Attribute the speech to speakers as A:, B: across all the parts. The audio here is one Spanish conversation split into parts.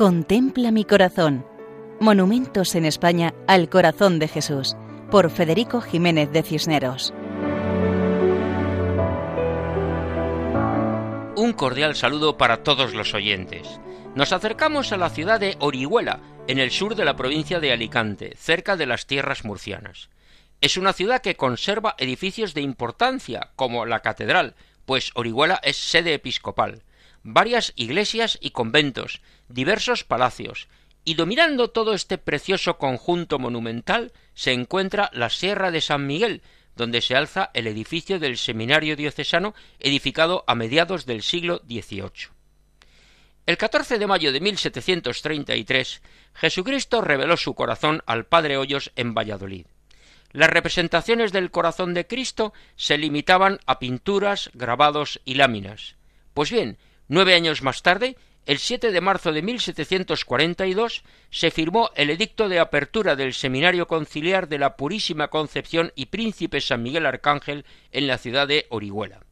A: Contempla mi corazón. Monumentos en España al corazón de Jesús, por Federico Jiménez de Cisneros.
B: Un cordial saludo para todos los oyentes. Nos acercamos a la ciudad de Orihuela, en el sur de la provincia de Alicante, cerca de las tierras murcianas. Es una ciudad que conserva edificios de importancia, como la catedral, pues Orihuela es sede episcopal, varias iglesias y conventos, diversos palacios, y dominando todo este precioso conjunto monumental se encuentra la Sierra de San Miguel, donde se alza el edificio del Seminario Diocesano edificado a mediados del siglo XVIII. El 14 de mayo de 1733, Jesucristo reveló su corazón al Padre Hoyos en Valladolid. Las representaciones del corazón de Cristo se limitaban a pinturas, grabados y láminas. Pues bien, Nueve años más tarde, el 7 de marzo de 1742, se firmó el edicto de apertura del Seminario Conciliar de la Purísima Concepción y Príncipe San Miguel Arcángel en la ciudad de Orihuela.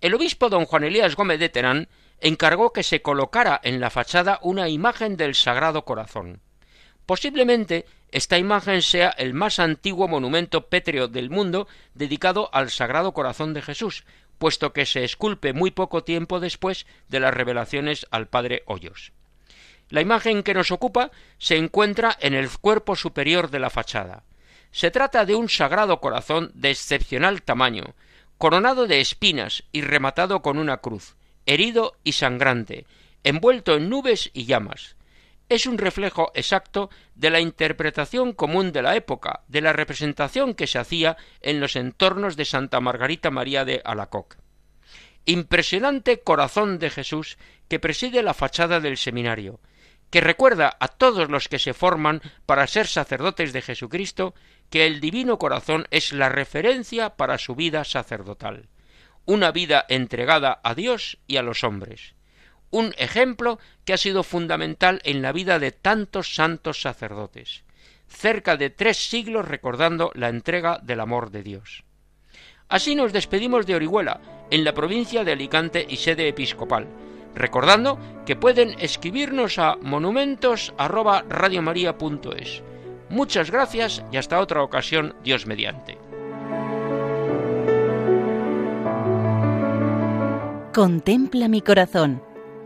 B: El obispo don Juan Elías Gómez de Terán encargó que se colocara en la fachada una imagen del Sagrado Corazón. Posiblemente esta imagen sea el más antiguo monumento pétreo del mundo dedicado al Sagrado Corazón de Jesús, puesto que se esculpe muy poco tiempo después de las revelaciones al padre Hoyos. La imagen que nos ocupa se encuentra en el cuerpo superior de la fachada. Se trata de un sagrado corazón de excepcional tamaño, coronado de espinas y rematado con una cruz, herido y sangrante, envuelto en nubes y llamas es un reflejo exacto de la interpretación común de la época, de la representación que se hacía en los entornos de Santa Margarita María de Alacoc. Impresionante corazón de Jesús que preside la fachada del seminario, que recuerda a todos los que se forman para ser sacerdotes de Jesucristo que el divino corazón es la referencia para su vida sacerdotal, una vida entregada a Dios y a los hombres un ejemplo que ha sido fundamental en la vida de tantos santos sacerdotes, cerca de tres siglos recordando la entrega del amor de Dios. Así nos despedimos de Orihuela, en la provincia de Alicante y sede episcopal, recordando que pueden escribirnos a monumentos@radiomaria.es. Muchas gracias y hasta otra ocasión, Dios mediante.
A: Contempla mi corazón